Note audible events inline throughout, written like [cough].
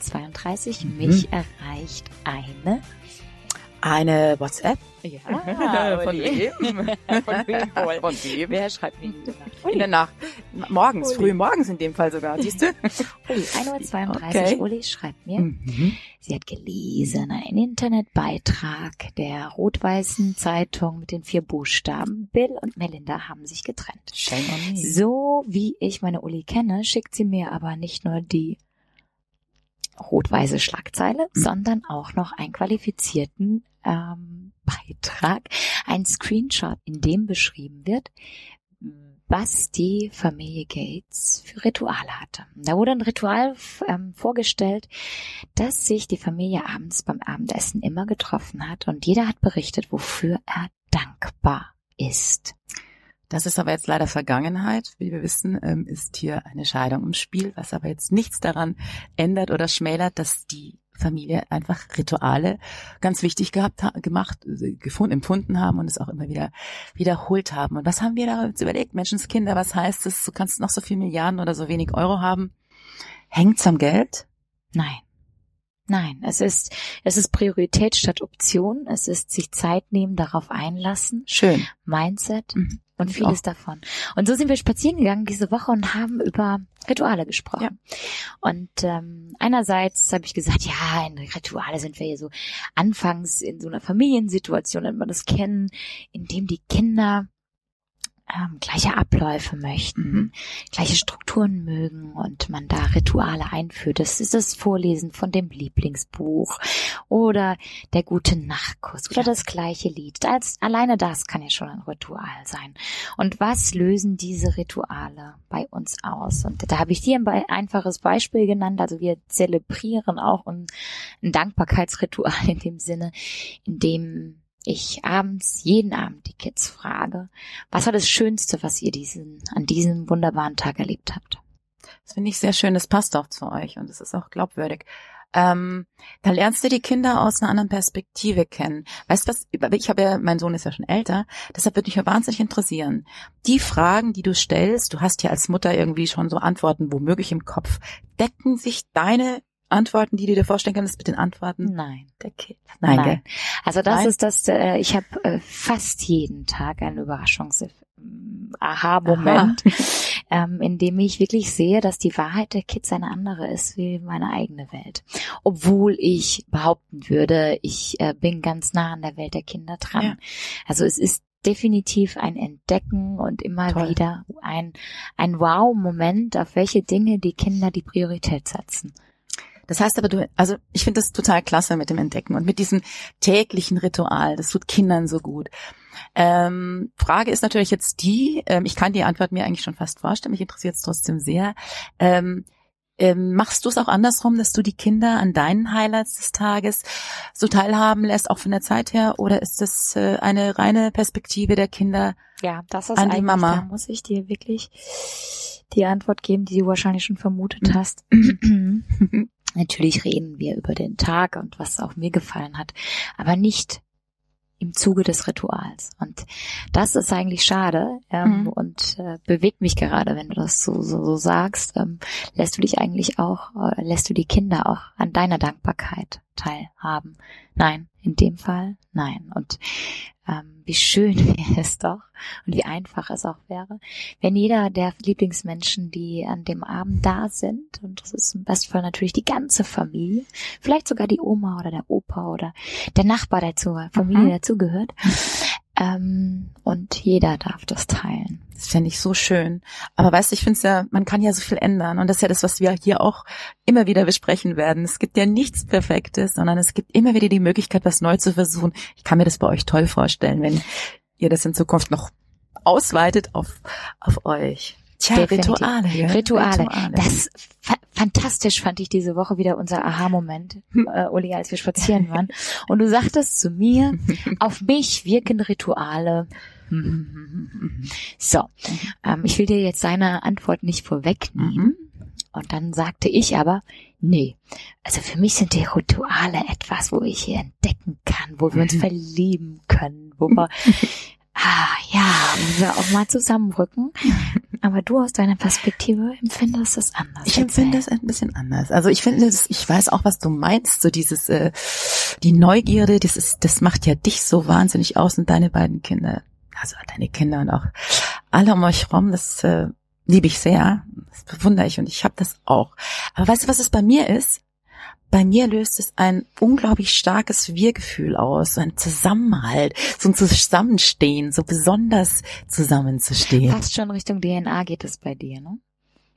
1.32 Uhr. Mich erreicht eine eine WhatsApp? Ja, [laughs] von wem? Von wem? Von wem? Wer schreibt mir in der Nacht? In der Nacht. Morgens, Uli. früh morgens in dem Fall sogar, [laughs] siehst du? Uli, 1.32 Uhr. Okay. Uli schreibt mir, Mhm. sie hat gelesen, einen Internetbeitrag der rot-weißen Zeitung mit den vier Buchstaben. Bill und Melinda haben sich getrennt. Shame on me. So wie ich meine Uli kenne, schickt sie mir aber nicht nur die rot-weiße Schlagzeile, Mhm. sondern auch noch einen qualifizierten ähm, Beitrag, ein Screenshot, in dem beschrieben wird, was die Familie Gates für Rituale hatte. Da wurde ein Ritual ähm, vorgestellt, dass sich die Familie abends beim Abendessen immer getroffen hat und jeder hat berichtet, wofür er dankbar ist. Das ist aber jetzt leider Vergangenheit. Wie wir wissen, ähm, ist hier eine Scheidung im Spiel, was aber jetzt nichts daran ändert oder schmälert, dass die Familie einfach Rituale ganz wichtig gehabt, ha- gemacht, äh, gefunden, empfunden haben und es auch immer wieder wiederholt haben. Und was haben wir da jetzt überlegt? Menschenskinder, was heißt es? Du kannst noch so viel Milliarden oder so wenig Euro haben. Hängt's am Geld? Nein. Nein, es ist, es ist Priorität statt Option. Es ist sich Zeit nehmen, darauf einlassen. Schön. Mindset Mhm. und vieles davon. Und so sind wir spazieren gegangen diese Woche und haben über Rituale gesprochen. Und ähm, einerseits habe ich gesagt, ja, in Rituale sind wir hier so anfangs in so einer Familiensituation, wenn wir das kennen, in dem die Kinder ähm, gleiche Abläufe möchten, Mhm. gleiche Strukturen mögen und man da Rituale einführt. Das ist das Vorlesen von dem Lieblingsbuch oder der gute Nachtkuss oder das gleiche Lied. Als, alleine das kann ja schon ein Ritual sein. Und was lösen diese Rituale bei uns aus? Und da habe ich dir ein einfaches Beispiel genannt. Also wir zelebrieren auch ein, ein Dankbarkeitsritual in dem Sinne, in dem ich abends, jeden Abend die Kids frage, was war das Schönste, was ihr diesen, an diesem wunderbaren Tag erlebt habt? Das finde ich sehr schön. Das passt auch zu euch und es ist auch glaubwürdig. Ähm, da lernst du die Kinder aus einer anderen Perspektive kennen. Weißt du was? Ich habe ja, mein Sohn ist ja schon älter, deshalb würde mich ja wahnsinnig interessieren. Die Fragen, die du stellst, du hast ja als Mutter irgendwie schon so Antworten womöglich im Kopf. Decken sich deine Antworten, die du dir vorstellen kannst, mit den Antworten Nein. der Kids? Nein, Nein. Also das Nein? ist das, äh, ich habe äh, fast jeden Tag einen Überraschungs Aha-Moment, [laughs] ähm, in dem ich wirklich sehe, dass die Wahrheit der Kids eine andere ist wie meine eigene Welt. Obwohl ich behaupten würde, ich äh, bin ganz nah an der Welt der Kinder dran. Ja. Also es ist definitiv ein Entdecken und immer Toll. wieder ein, ein Wow-Moment, auf welche Dinge die Kinder die Priorität setzen. Das heißt aber du, also ich finde das total klasse mit dem Entdecken und mit diesem täglichen Ritual. Das tut Kindern so gut. Ähm, Frage ist natürlich jetzt die, ähm, ich kann die Antwort mir eigentlich schon fast vorstellen, mich interessiert es trotzdem sehr. Ähm, ähm, machst du es auch andersrum, dass du die Kinder an deinen Highlights des Tages so teilhaben lässt, auch von der Zeit her, oder ist das äh, eine reine Perspektive der Kinder? Ja, das ist An die Mama. da muss ich dir wirklich die Antwort geben, die du wahrscheinlich schon vermutet hast. [laughs] Natürlich reden wir über den Tag und was auch mir gefallen hat, aber nicht im Zuge des Rituals. Und das ist eigentlich schade ähm, Mhm. und äh, bewegt mich gerade, wenn du das so, so, so sagst. Ähm, lässt du dich eigentlich auch, äh, lässt du die Kinder auch an deiner Dankbarkeit teilhaben? Nein, in dem Fall nein. Und ähm, wie schön [laughs] wäre es doch und wie einfach es auch wäre, wenn jeder der Lieblingsmenschen, die an dem Abend da sind, und das ist im Bestfall natürlich die ganze Familie, vielleicht sogar die Oma oder der Opa oder der Nachbar, der zur Familie Mhm. dazugehört, ähm, und jeder darf das teilen. Das fände ich so schön. Aber weißt du, ich finde es ja, man kann ja so viel ändern. Und das ist ja das, was wir hier auch immer wieder besprechen werden. Es gibt ja nichts Perfektes, sondern es gibt immer wieder die Möglichkeit, was neu zu versuchen. Ich kann mir das bei euch toll vorstellen, wenn ihr das in Zukunft noch ausweitet auf, auf euch. Tja. Rituale. Ja? Rituale. Das fa fantastisch fand ich diese Woche wieder unser Aha-Moment, äh, Uli, als wir spazieren waren. Und du sagtest zu mir, [laughs] auf mich wirken Rituale. So, ähm, ich will dir jetzt deine Antwort nicht vorwegnehmen. Und dann sagte ich aber, nee, also für mich sind die Rituale etwas, wo ich hier entdecken kann, wo wir uns [laughs] verlieben können, wo wir [laughs] Ah, ja, wenn wir auch mal zusammenrücken. Aber du aus deiner Perspektive empfindest es anders. Ich empfinde es ein bisschen anders. Also ich finde, das, ich weiß auch, was du meinst. So dieses, äh, die Neugierde, das ist, das macht ja dich so wahnsinnig aus und deine beiden Kinder, also deine Kinder und auch alle um euch rum. Das äh, liebe ich sehr. Das bewundere ich und ich habe das auch. Aber weißt du, was es bei mir ist? Bei mir löst es ein unglaublich starkes Wir-Gefühl aus, so ein Zusammenhalt, so ein Zusammenstehen, so besonders zusammenzustehen. Fast schon Richtung DNA geht es bei dir, ne?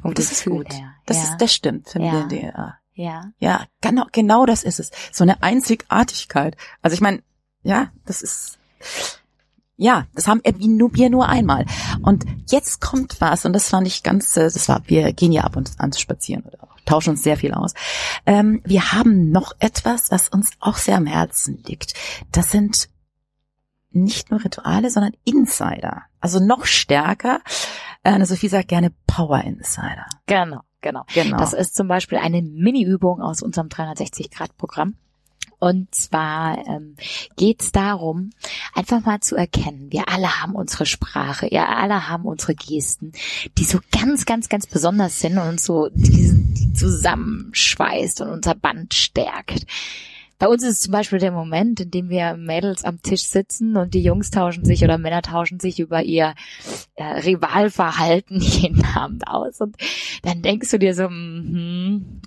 Vom das Gefühl ist gut. Her. Das ja. ist, das stimmt, Familien-DNA. Ja. Ja, genau, genau das ist es. So eine Einzigartigkeit. Also ich meine, ja, das ist, ja, das haben wir nur einmal. Und jetzt kommt was, und das fand ich ganz, das war, wir gehen ja ab und an spazieren oder tauschen uns sehr viel aus. Ähm, wir haben noch etwas, was uns auch sehr am Herzen liegt. Das sind nicht nur Rituale, sondern Insider. Also noch stärker. Äh, Sophie sagt gerne Power Insider. Genau, genau. genau. Das ist zum Beispiel eine Mini-Übung aus unserem 360-Grad-Programm. Und zwar ähm, geht es darum, einfach mal zu erkennen, wir alle haben unsere Sprache, wir alle haben unsere Gesten, die so ganz, ganz, ganz besonders sind und so diesen zusammenschweißt und unser Band stärkt. Bei uns ist es zum Beispiel der Moment, in dem wir Mädels am Tisch sitzen und die Jungs tauschen sich oder Männer tauschen sich über ihr äh, Rivalverhalten [laughs] jeden Abend aus. Und dann denkst du dir so,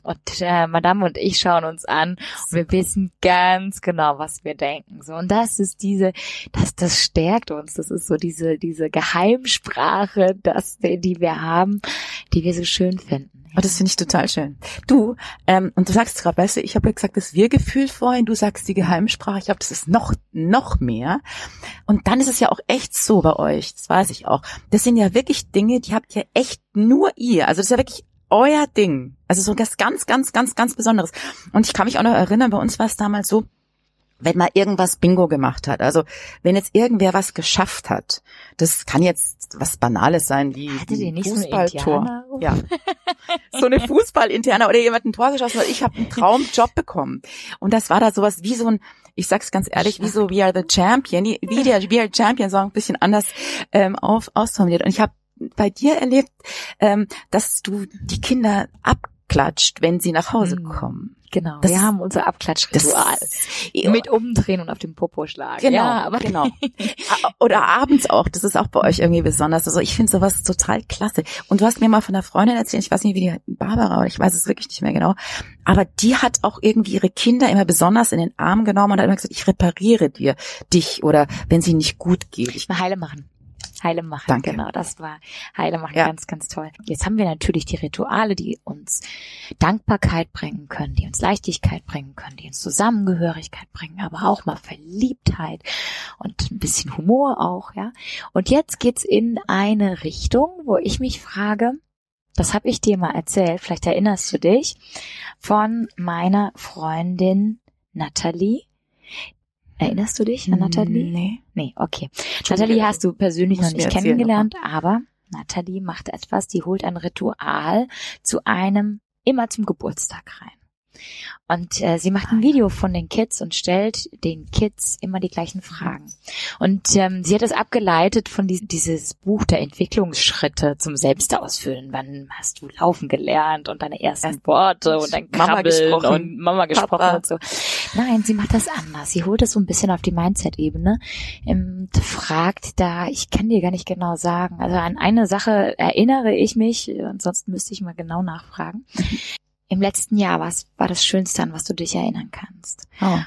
und äh, Madame und ich schauen uns an und wir wissen ganz genau, was wir denken. So und das ist diese, das das stärkt uns. Das ist so diese diese Geheimsprache, das die wir haben, die wir so schön finden. Oh, das finde ich total schön. Du, ähm, und du sagst gerade, weißt du, ich habe ja gesagt, das Wir-Gefühl vorhin, du sagst die Geheimsprache, ich glaube, das ist noch, noch mehr. Und dann ist es ja auch echt so bei euch, das weiß ich auch. Das sind ja wirklich Dinge, die habt ihr echt nur ihr. Also das ist ja wirklich euer Ding. Also so das ganz, ganz, ganz, ganz Besonderes. Und ich kann mich auch noch erinnern, bei uns war es damals so, wenn man irgendwas Bingo gemacht hat. Also wenn jetzt irgendwer was geschafft hat, das kann jetzt was Banales sein wie ein Fußballtor. So ja, so eine Fußballinterne oder jemand ein Tor geschossen hat. Ich habe einen Traumjob bekommen und das war da sowas wie so ein, ich sag's ganz ehrlich, wie so We Are the Champion, wie der We Are Champion so ein bisschen anders ähm, auf, ausformuliert. Und ich habe bei dir erlebt, ähm, dass du die Kinder abklatscht, wenn sie nach Hause mhm. kommen. Genau, das wir haben unser Abklatschritual. mit umdrehen und auf dem Popo schlagen. Genau, ja, aber genau. [laughs] Oder abends auch, das ist auch bei euch irgendwie besonders. Also ich finde sowas total klasse. Und du hast mir mal von einer Freundin erzählt, ich weiß nicht, wie die Barbara, ich weiß es wirklich nicht mehr genau, aber die hat auch irgendwie ihre Kinder immer besonders in den Arm genommen und hat immer gesagt, ich repariere dir dich oder wenn sie nicht gut geht. Ich heile machen. Heile machen, Danke. genau, das war Heile machen, ja. ganz, ganz toll. Jetzt haben wir natürlich die Rituale, die uns Dankbarkeit bringen können, die uns Leichtigkeit bringen können, die uns Zusammengehörigkeit bringen, aber auch mal Verliebtheit und ein bisschen Humor auch, ja. Und jetzt geht's in eine Richtung, wo ich mich frage, das habe ich dir mal erzählt, vielleicht erinnerst du dich, von meiner Freundin Natalie, Erinnerst du dich an Nathalie? Nee. Nee, okay. Nathalie hast du persönlich noch nicht kennengelernt, aber Nathalie macht etwas, die holt ein Ritual zu einem immer zum Geburtstag rein. Und äh, sie macht ein Video von den Kids und stellt den Kids immer die gleichen Fragen. Und ähm, sie hat es abgeleitet von die, dieses Buch der Entwicklungsschritte zum Selbstausfüllen. Wann hast du laufen gelernt und deine ersten Worte und dein Mama gesprochen und Mama gesprochen Papa. und so. Nein, sie macht das anders. Sie holt es so ein bisschen auf die Mindset-Ebene und fragt da, ich kann dir gar nicht genau sagen. Also an eine Sache erinnere ich mich, ansonsten müsste ich mal genau nachfragen im letzten Jahr, was war das Schönste, an was du dich erinnern kannst? Oh.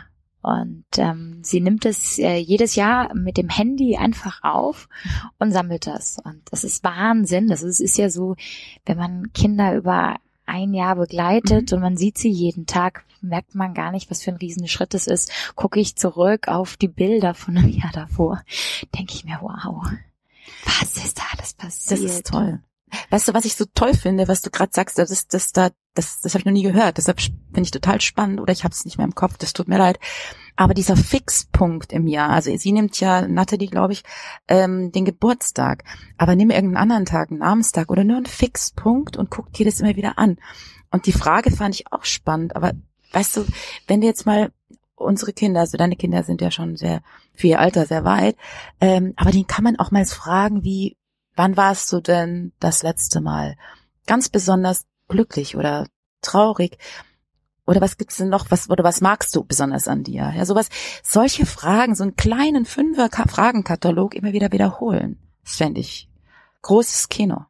Und ähm, sie nimmt es äh, jedes Jahr mit dem Handy einfach auf und sammelt das. Und das ist Wahnsinn. Das ist, ist ja so, wenn man Kinder über ein Jahr begleitet mhm. und man sieht sie jeden Tag, merkt man gar nicht, was für ein riesen Schritt es ist. Gucke ich zurück auf die Bilder von einem Jahr davor, denke ich mir, wow, was ist da alles passiert? Das ist toll. Weißt du, was ich so toll finde, was du gerade sagst, das ist, das da, das, das habe ich noch nie gehört. Deshalb finde ich total spannend oder ich habe es nicht mehr im Kopf. Das tut mir leid. Aber dieser Fixpunkt im Jahr, also sie nimmt ja Natalie, glaube ich, ähm, den Geburtstag, aber nimm irgendeinen anderen Tag, einen Namenstag oder nur einen Fixpunkt und guck dir das immer wieder an. Und die Frage fand ich auch spannend. Aber weißt du, wenn du jetzt mal unsere Kinder, also deine Kinder sind ja schon sehr für ihr Alter sehr weit, ähm, aber den kann man auch mal fragen, wie, wann warst du denn das letzte Mal ganz besonders glücklich oder traurig? Oder was gibt's denn noch? Was oder was magst du besonders an dir? Ja, sowas. Solche Fragen, so einen kleinen Fünfer Fragenkatalog immer wieder wiederholen. Das fände ich großes Kino.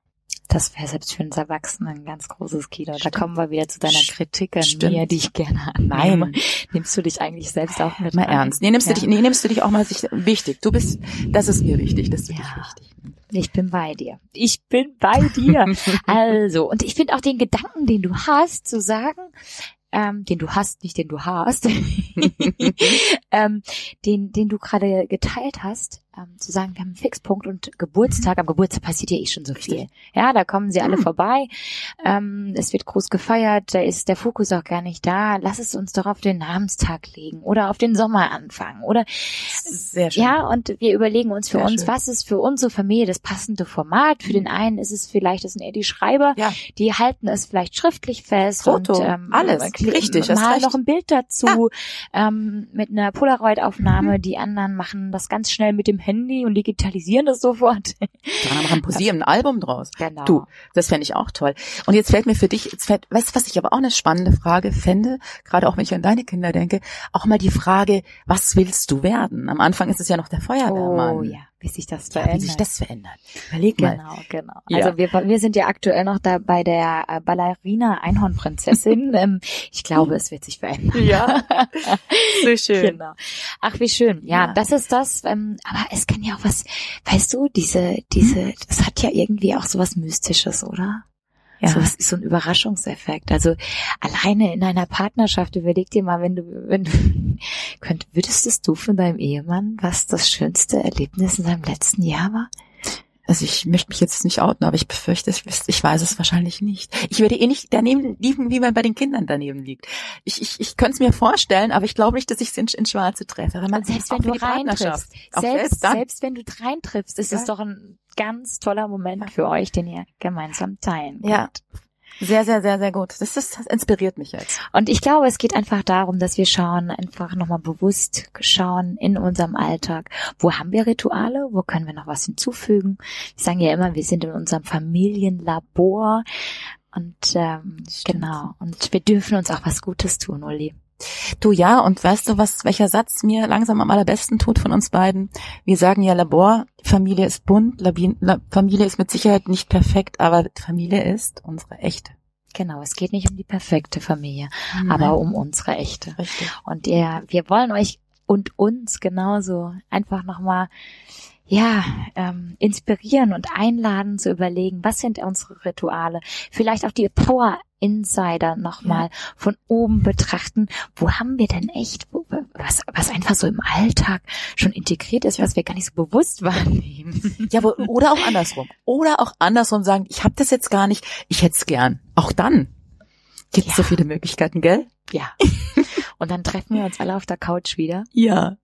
Das wäre selbst für uns Erwachsenen ein ganz großes Kino. Stimmt. Da kommen wir wieder zu deiner Kritik an Stimmt. mir, die ich gerne annehme. Nein. Nimmst du dich eigentlich selbst auch mit Mal rein? ernst. Nee, nimmst ja. du dich, nee, nimmst du dich auch mal sich, wichtig. Du bist, das ist mir wichtig, dass du ja. wichtig. Ich bin bei dir. Ich bin bei dir. [laughs] also, und ich finde auch den Gedanken, den du hast, zu sagen, ähm, den du hast, nicht den du hast, [laughs] [laughs] ähm, den, den du gerade geteilt hast, ähm, zu sagen, wir haben einen Fixpunkt und Geburtstag. Am Geburtstag passiert ja eh schon so viel. Ja, da kommen sie alle mhm. vorbei. Ähm, es wird groß gefeiert. Da ist der Fokus auch gar nicht da. Lass es uns doch auf den Namenstag legen oder auf den Sommer anfangen oder sehr schön. Ja, und wir überlegen uns für Sehr uns, schön. was ist für unsere Familie das passende Format. Für den einen ist es vielleicht, das sind eher die Schreiber, ja. die halten es vielleicht schriftlich fest Foto, und ähm, alles richtig, mal noch ein Bild dazu ja. ähm, mit einer Polaroid-Aufnahme. Mhm. Die anderen machen das ganz schnell mit dem Handy und digitalisieren das sofort. Anderen machen posieren ein Album draus. Genau. Du, das fände ich auch toll. Und jetzt fällt mir für dich, jetzt fällt, weißt du, was ich aber auch eine spannende Frage fände, gerade auch wenn ich an deine Kinder denke, auch mal die Frage, was willst du werden? Am Anfang ist es ja noch der Feuerwehrmann. Oh ja wie sich das verändert. Ja, wie sich das verändert. Überleg mal. Genau, genau. Ja. Also wir, wir sind ja aktuell noch da bei der äh, Ballerina Einhornprinzessin. [laughs] Ähm, ich glaube, es wird sich verändern. Ja, [laughs] so schön. Genau. Ach, wie schön. Ja, ja. das ist das. Ähm, aber es kann ja auch was, weißt du, diese, diese, das hat ja irgendwie auch so was Mystisches, oder? Ja. So, was ist so ein Überraschungseffekt. Also alleine in einer Partnerschaft, überleg dir mal, wenn du, wenn du, [laughs] könnt, würdest du von deinem Ehemann, was das schönste Erlebnis in seinem letzten Jahr war? Also ich möchte mich jetzt nicht outen, aber ich befürchte, ich, ich weiß es wahrscheinlich nicht. Ich würde eh nicht daneben liegen, wie man bei den Kindern daneben liegt. Ich, ich, ich könnte es mir vorstellen, aber ich glaube nicht, dass ich es in, in Schwarze treffe. Wenn man selbst wenn du reintriffst, selbst, selbst, wenn du reintriffst, ist es doch ein ganz toller Moment für euch, den ihr gemeinsam teilen könnt. Ja. Sehr, sehr, sehr, sehr gut. Das, ist, das inspiriert mich jetzt. Und ich glaube, es geht einfach darum, dass wir schauen, einfach nochmal bewusst schauen in unserem Alltag. Wo haben wir Rituale? Wo können wir noch was hinzufügen? Wir sagen ja immer, wir sind in unserem Familienlabor. Und ähm, genau. Und wir dürfen uns auch was Gutes tun, Uli. Du ja, und weißt du, was, welcher Satz mir langsam am allerbesten tut von uns beiden? Wir sagen ja Labor, Familie ist bunt, Labin, La, Familie ist mit Sicherheit nicht perfekt, aber Familie ist unsere echte. Genau, es geht nicht um die perfekte Familie, Nein. aber um unsere echte. Richtig. Und ja, wir wollen euch und uns genauso einfach nochmal ja, ähm, inspirieren und einladen zu überlegen, was sind unsere Rituale? Vielleicht auch die Power Insider nochmal ja. von oben betrachten. Wo haben wir denn echt, was, was einfach so im Alltag schon integriert ist, was wir gar nicht so bewusst wahrnehmen. [laughs] Ja, oder auch andersrum. Oder auch andersrum sagen, ich habe das jetzt gar nicht, ich hätte es gern. Auch dann gibt es ja. so viele Möglichkeiten, gell? Ja. Und dann treffen wir uns alle auf der Couch wieder. Ja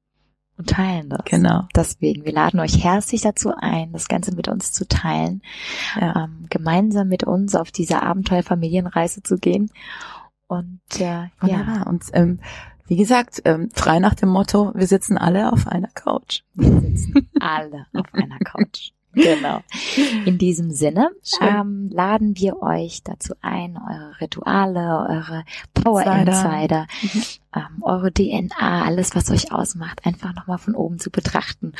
und teilen das. Genau. Deswegen, wir laden euch herzlich dazu ein, das Ganze mit uns zu teilen, ja. ähm, gemeinsam mit uns auf diese Abenteuerfamilienreise zu gehen. Und äh, Wunderbar. ja. Und ähm, wie gesagt, ähm, frei nach dem Motto, wir sitzen alle auf einer Couch. Wir sitzen alle auf einer Couch. Genau. In diesem Sinne ähm, laden wir euch dazu ein, eure Rituale, eure Power Insider, mhm. ähm, eure DNA, alles, was euch ausmacht, einfach nochmal von oben zu betrachten,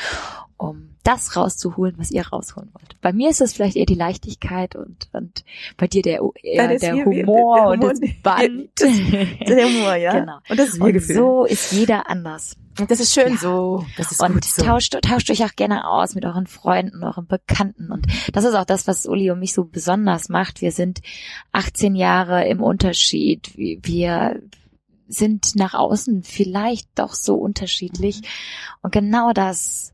um das rauszuholen, was ihr rausholen wollt. Bei mir ist es vielleicht eher die Leichtigkeit und, und bei dir der, eher der Humor, der, der und das [laughs] Band. der Humor, ja. Genau. Und das und so ist jeder anders. Das ist schön ja. so. Ist und so. tauscht, tauscht euch auch gerne aus mit euren Freunden, euren Bekannten. Und das ist auch das, was Uli und mich so besonders macht. Wir sind 18 Jahre im Unterschied. Wir sind nach außen vielleicht doch so unterschiedlich. Mhm. Und genau das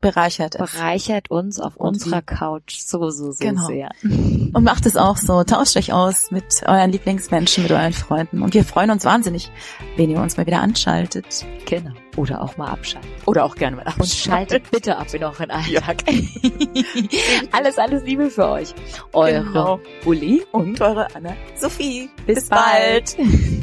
bereichert es. Bereichert uns auf und unserer. Couch so, so, so genau. sehr. Und macht es auch so. Tauscht euch aus mit euren Lieblingsmenschen, mit euren Freunden. Und wir freuen uns wahnsinnig, wenn ihr uns mal wieder anschaltet. Genau. Oder auch mal abschalten. Oder auch gerne mal abschalten. Und schaltet bitte ab in euren Alltag. Ja. [laughs] alles, alles Liebe für euch. Eure genau. Uli und eure Anna Sophie. Bis, Bis bald. bald.